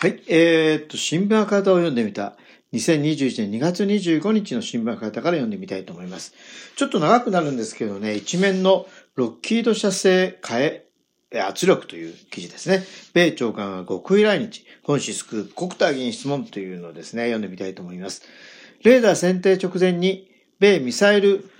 はい。えー、っと、新聞赤旗を読んでみた。2021年2月25日の新聞赤旗から読んでみたいと思います。ちょっと長くなるんですけどね、一面のロッキード社製替え圧力という記事ですね。米長官は極意来日、本市救う国対議員質問というのをですね、読んでみたいと思います。レーダー選定直前に、米ミサイル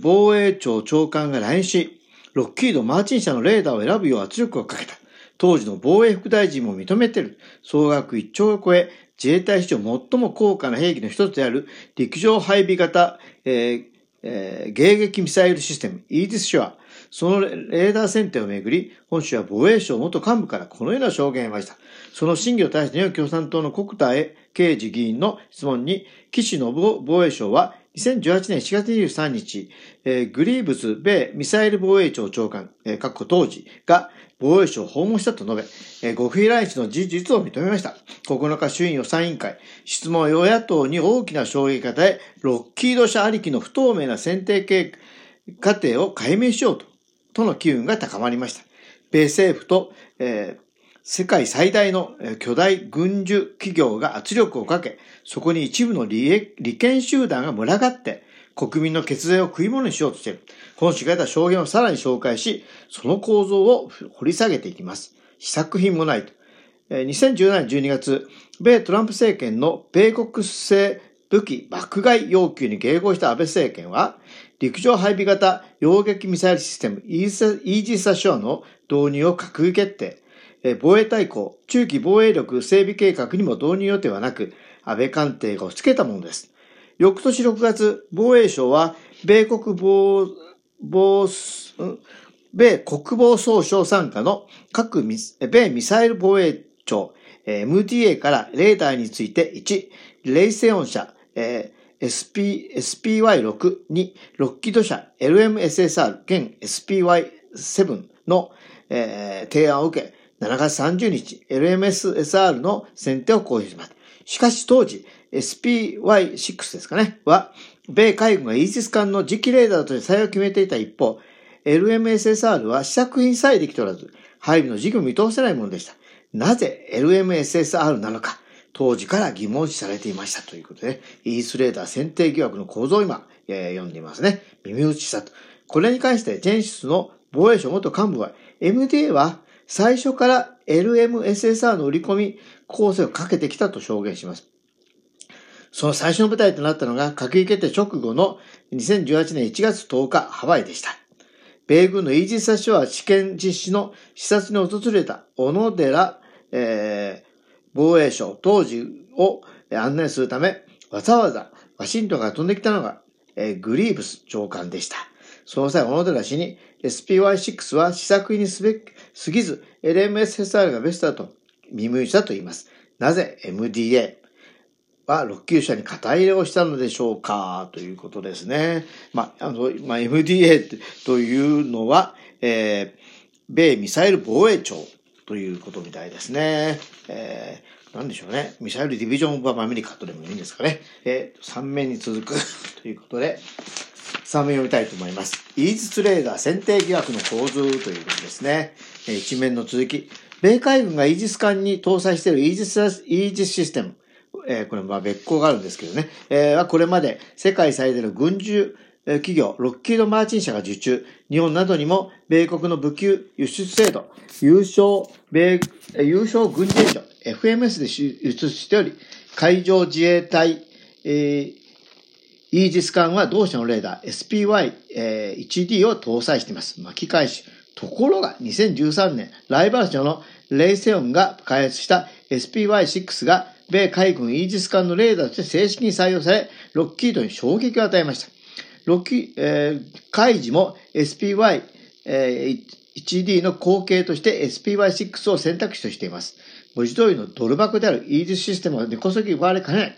防衛庁長官が来日し、ロッキード・マーチン社のレーダーを選ぶよう圧力をかけた。当時の防衛副大臣も認めている。総額1兆を超え、自衛隊史上最も高価な兵器の一つである陸上配備型、えーえー、迎撃ミサイルシステム、イーディスショア、そのレーダー選定をめぐり、本州は防衛省元幹部からこのような証言を得ました。その審議を対して日本共産党の国対刑事議員の質問に、岸信夫防衛省は2018年4月23日、えー、グリーブス米ミサイル防衛庁長官、えー、当時が防衛省を訪問したと述べ、えー、極秘来日の事実を認めました。9日衆院予算委員会、質問与野党に大きな衝撃を与え、ロッキード社ありきの不透明な選定計過程を解明しようと、との機運が高まりました。米政府と、えー、世界最大の巨大軍需企業が圧力をかけ、そこに一部の利権集団が群がって、国民の血税を食い物にしようとしている。本誌が得た証言をさらに紹介し、その構造を掘り下げていきます。試作品もないと。2017年12月、米トランプ政権の米国製武器爆買い要求に迎合した安倍政権は、陸上配備型洋撃ミサイルシステムイージス・アショアの導入を閣議決定。防衛大綱、中期防衛力整備計画にも導入予定はなく、安倍官邸が押し付けたものです。翌年6月、防衛省は、米国防、防、米国防総省参加の各米ミサイル防衛庁、MDA からレーダーについて1、レイセオン社、SP、SPY6 2、ロッキード社 LMSSR 現 SPY7 の、提案を受け、7月30日、LMSSR の選定を公表します。しかし当時、SPY6 ですかね、は、米海軍がイージス艦の次期レーダーとして採用を決めていた一方、LMSSR は試作品さえできておらず、配備の時期を見通せないものでした。なぜ LMSSR なのか、当時から疑問視されていましたということで、イースレーダー選定疑惑の構造を今、読んでいますね。耳打ちしたと。これに関して、ジェンシスの防衛省元幹部は、MDA は最初から LMSSR の売り込み構成をかけてきたと証言します。その最初の舞台となったのが閣議決定直後の2018年1月10日ハワイでした。米軍のイージス・アショア試験実施の視察に訪れた小野寺、えー、防衛省当時を案内するため、わざわざワシントンが飛んできたのが、えー、グリーブス長官でした。その際、小野寺氏に SPY6 は試作品にすべき、すぎず LMSSR がベストだと耳打ちだと言います。なぜ MDA は6級社に肩入れをしたのでしょうか？ということですね。まあ、あの、まあ、MDA というのは、えー、米ミサイル防衛庁ということみたいですね。えー、なんでしょうね。ミサイルディビジョン・オブ・アメリカとでもいいんですかね。えー、3面に続く ということで、3面読みたいと思います。イージスレーダー選定疑惑の構図ということですね。一面の続き。米海軍がイージス艦に搭載しているイージス、イージスシステム。えー、これまあ別行があるんですけどね。えー、はこれまで世界最大の軍需企業、ロッキード・マーチン社が受注、日本などにも米国の武器輸出制度、優勝、米、優勝軍事援助、FMS で輸出しており、海上自衛隊、えー、イージス艦は同社のレーダー SPY1D を搭載しています。巻き返し。ところが2013年、ライバル社のレイセオンが開発した SPY6 が米海軍イージス艦のレーダーとして正式に採用され、ロッキードに衝撃を与えました。ロッキー、えー、海事も SPY、えー、1D の後継として SPY6 を選択肢としています。文字通りのドル箱であるイージスシステムは根こそぎ奪われかねない。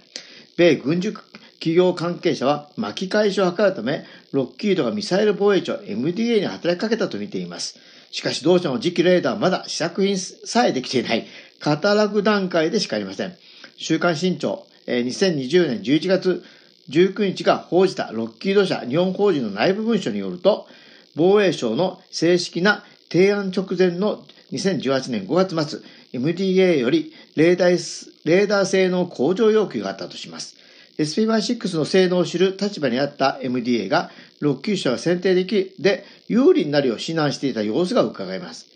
米軍需企業関係者は巻き返しを図るため、ロッキードがミサイル防衛庁 MDA に働きかけたと見ています。しかし同社の次期レーダーはまだ試作品さえできていない、カタログ段階でしかありません。週刊新潮、2020年11月19日が報じたロッキード社日本法人の内部文書によると、防衛省の正式な提案直前の2018年5月末、MDA よりレーダーレーダー性能向上要求があったとします。SPY6 の性能を知る立場にあった MDA が6級者は選定できで有利になるよう指南していた様子が伺えます。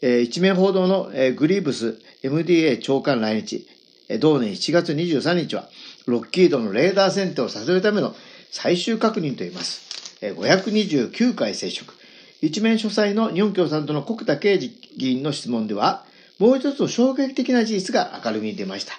えー、一面報道の、えー、グリーブス MDA 長官来日、えー、同年7月23日はロッキードのレーダー選定をさせるための最終確認と言います。えー、529回接触。一面書斎の日本共産党の国田刑事議員の質問では、もう一つの衝撃的な事実が明るみに出ました。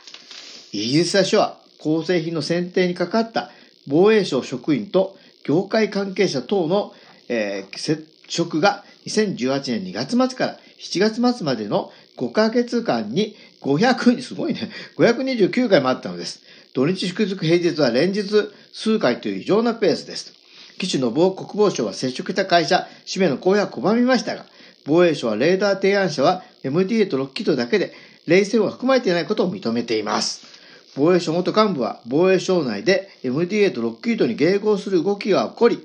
イギリス社は構成品の選定にかかった防衛省職員と業界関係者等の、えー、接触が2018年2月末から7月末までの5ヶ月間に500、すごいね、529回もあったのです。土日祝日平日は連日数回という異常なペースです。岸信夫国防省は接触した会社、氏名の公表は拒みましたが、防衛省はレーダー提案者は MDA とロッキードだけで、冷静は含まれていないことを認めています。防衛省元幹部は防衛省内で MDA とロッキードに迎合する動きが起こり、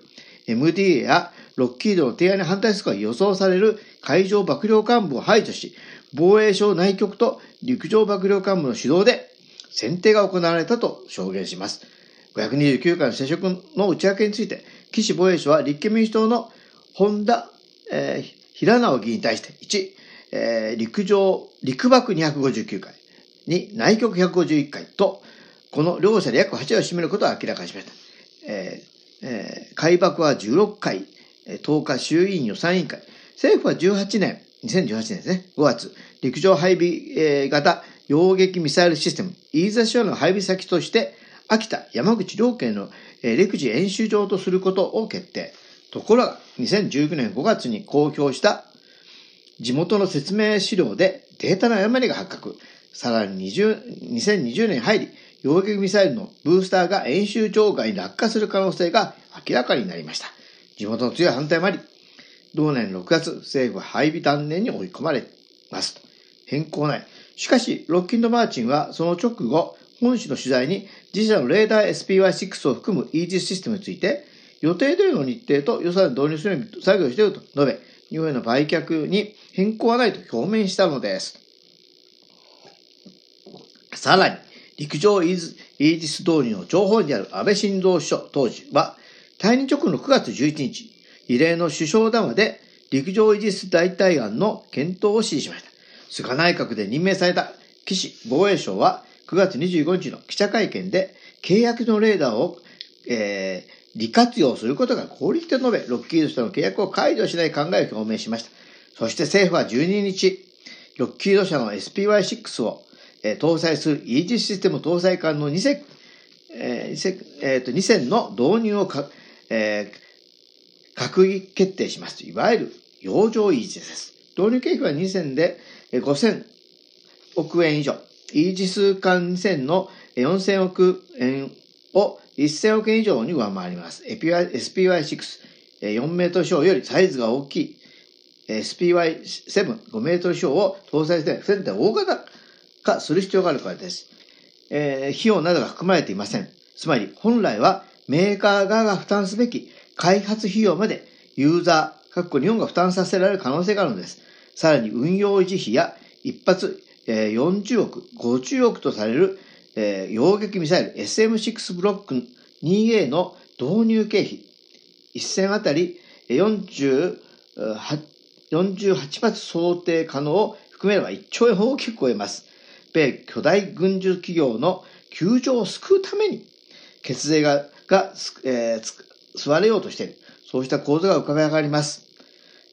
MDA やロッキードの提案に反対するか予想される海上幕僚幹部を排除し、防衛省内局と陸上幕僚幹部の主導で選定が行われたと証言します。529回の接触の内訳について、岸防衛省は立憲民主党の本田、えー、平直議員に対して、1、えー、陸上、陸幕259回、2、内局151回と、この両者で約8割を占めることを明らかにしました。えーえー、海爆は16回、10日衆議院予算委員会、政府は18年、2018年ですね、5月、陸上配備え型洋撃ミサイルシステム、イーザシアの配備先として、秋田、山口両県のえ陸自演習場とすることを決定。ところが、2019年5月に公表した地元の説明資料でデータの誤りが発覚。さらに20 2020年入り、洋撃ミサイルのブースターが演習場外に落下する可能性が明らかになりました。地元の強い反対もあり、同年6月、政府は配備断念に追い込まれます。変更ない。しかし、ロッキンド・マーチンはその直後、本市の取材に自社のレーダー SPY6 を含むイージスシステムについて、予定通りの日程と予算導入するように作業していると述べ、日本への売却に変更はないと表明したのです。さらに、陸上イージス導入の情報にある安倍晋三首相当時は、退任直後の9月11日、異例の首相談話で陸上イージス代替案の検討を指示しました。菅内閣で任命された岸防衛省は9月25日の記者会見で契約のレーダーを、えー、利活用することが効率と述べ、ロッキード社の契約を解除しない考えを表明しました。そして政府は12日、ロッキード社の SPY6 を、え、搭載するイージスシステム搭載艦の2隻、えーえー、と2船の導入をか、えー、閣議決定します。いわゆる洋上イージスです。導入経費は2船で5000億円以上。イージス艦船の4000億円を1000億円以上に上回ります。SPY6、4メートル小よりサイズが大きい SPY7、5メートル小を搭載して船体大型化する必要があるからです。えー、費用などが含まれていません。つまり、本来はメーカー側が負担すべき開発費用までユーザー、各国日本が負担させられる可能性があるのです。さらに運用維持費や一発40億、50億とされる洋撃ミサイル SM6 ブロック 2A の導入経費、一戦あたり48 48発想定可能を含めれば1兆円大きく超えます。米巨大軍需企業の窮状を救うために、血税がが、えー、吸われようとしている。そうした構図が伺い上がります。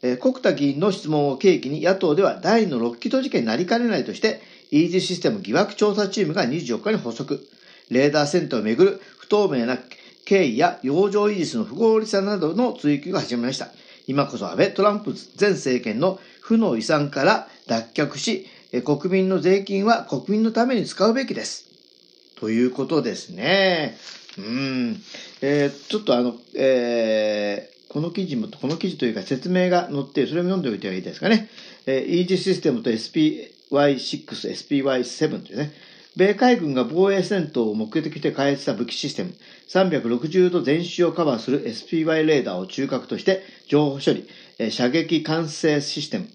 えー、国田議員の質問を契機に野党では第2のロッキード事件になりかねないとして、イージーシステム疑惑調査チームが24日に発足。レーダー戦闘をめぐる不透明な経緯や洋上イージスの不合理さなどの追及が始まりました。今こそ安倍トランプ前政権の負の遺産から脱却し、国民の税金は国民のために使うべきです。ということですね。うん。えー、ちょっとあの、えー、この記事も、この記事というか説明が載って、それを読んでおいてはいいですかね。えー、イージスシステムと SPY6、SPY7 というね、米海軍が防衛戦闘を目的として開発した武器システム、360度全周をカバーする SPY レーダーを中核として情報処理、射撃管制システム、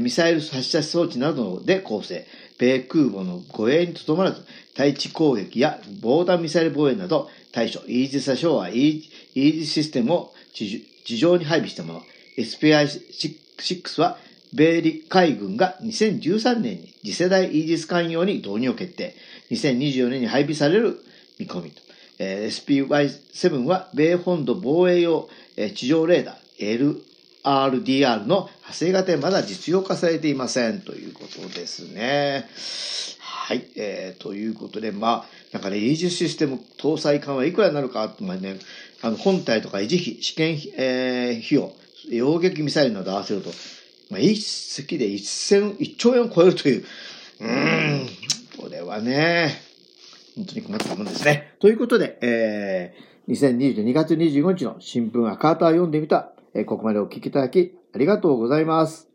ミサイル発射装置などで構成。米空母の護衛にとどまらず、対地攻撃や防弾ミサイル防衛など対処、イージス・ショーはイージスシステムを地上に配備したもの。SPI-6 は米陸海軍が2013年に次世代イージス艦用に導入を決定。2024年に配備される見込みと。SPY7 は米本土防衛用地上レーダー RDR の派生型まだ実用化されていませんということですね。はい。えー、ということで、まあ、なんかね、イージスシステム搭載艦はいくらになるか、まあね、あの、本体とか維持費、試験費、えー、費用、洋撃ミサイルなど合わせると、まあ、一隻で一千、一兆円を超えるという、うーん、これはね、本当に困ったもんですね。ということで、えー、2022年2月25日の新聞赤旗を読んでみた、え、ここまでお聞きいただきありがとうございます。